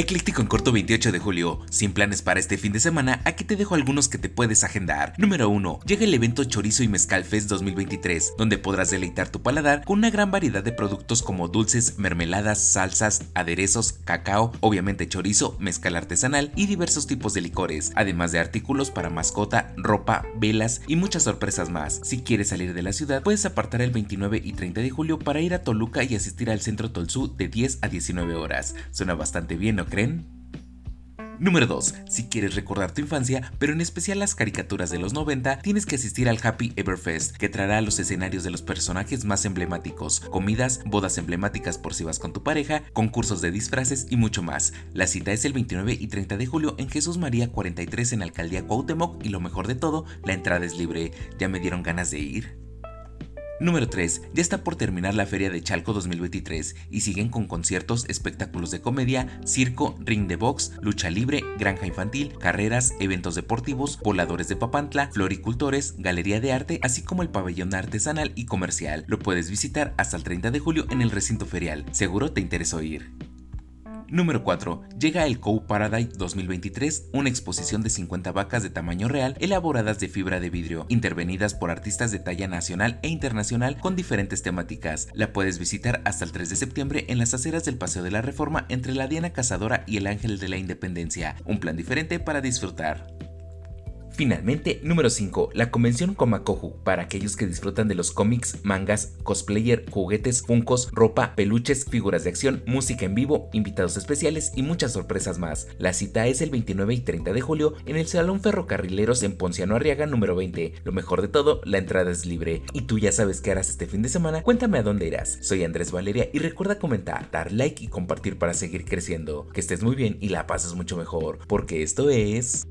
Ecléctico en corto 28 de julio. Sin planes para este fin de semana, aquí te dejo algunos que te puedes agendar. Número 1. Llega el evento Chorizo y Mezcal Fest 2023, donde podrás deleitar tu paladar con una gran variedad de productos como dulces, mermeladas, salsas, aderezos, cacao, obviamente chorizo, mezcal artesanal y diversos tipos de licores, además de artículos para mascota, ropa, velas y muchas sorpresas más. Si quieres salir de la ciudad, puedes apartar el 29 y 30 de julio para ir a Toluca y asistir al centro Tolsú de 10 a 19 horas. Suena bastante bien, ¿no creen? Número 2. Si quieres recordar tu infancia, pero en especial las caricaturas de los 90, tienes que asistir al Happy Ever Fest, que traerá los escenarios de los personajes más emblemáticos, comidas, bodas emblemáticas por si vas con tu pareja, concursos de disfraces y mucho más. La cita es el 29 y 30 de julio en Jesús María 43 en Alcaldía Cuauhtémoc y lo mejor de todo, la entrada es libre. ¿Ya me dieron ganas de ir? Número 3. Ya está por terminar la Feria de Chalco 2023 y siguen con conciertos, espectáculos de comedia, circo, ring de box, lucha libre, granja infantil, carreras, eventos deportivos, voladores de Papantla, floricultores, galería de arte, así como el pabellón artesanal y comercial. Lo puedes visitar hasta el 30 de julio en el recinto ferial. Seguro te interesó ir. Número 4. Llega el Cow Paradise 2023, una exposición de 50 vacas de tamaño real elaboradas de fibra de vidrio, intervenidas por artistas de talla nacional e internacional con diferentes temáticas. La puedes visitar hasta el 3 de septiembre en las aceras del Paseo de la Reforma entre la Diana Cazadora y el Ángel de la Independencia. Un plan diferente para disfrutar. Finalmente, número 5, la convención Komakohu, para aquellos que disfrutan de los cómics, mangas, cosplayer, juguetes, funcos, ropa, peluches, figuras de acción, música en vivo, invitados especiales y muchas sorpresas más. La cita es el 29 y 30 de julio en el Salón Ferrocarrileros en Ponciano Arriaga número 20. Lo mejor de todo, la entrada es libre. Y tú ya sabes qué harás este fin de semana, cuéntame a dónde irás. Soy Andrés Valeria y recuerda comentar, dar like y compartir para seguir creciendo. Que estés muy bien y la pases mucho mejor, porque esto es...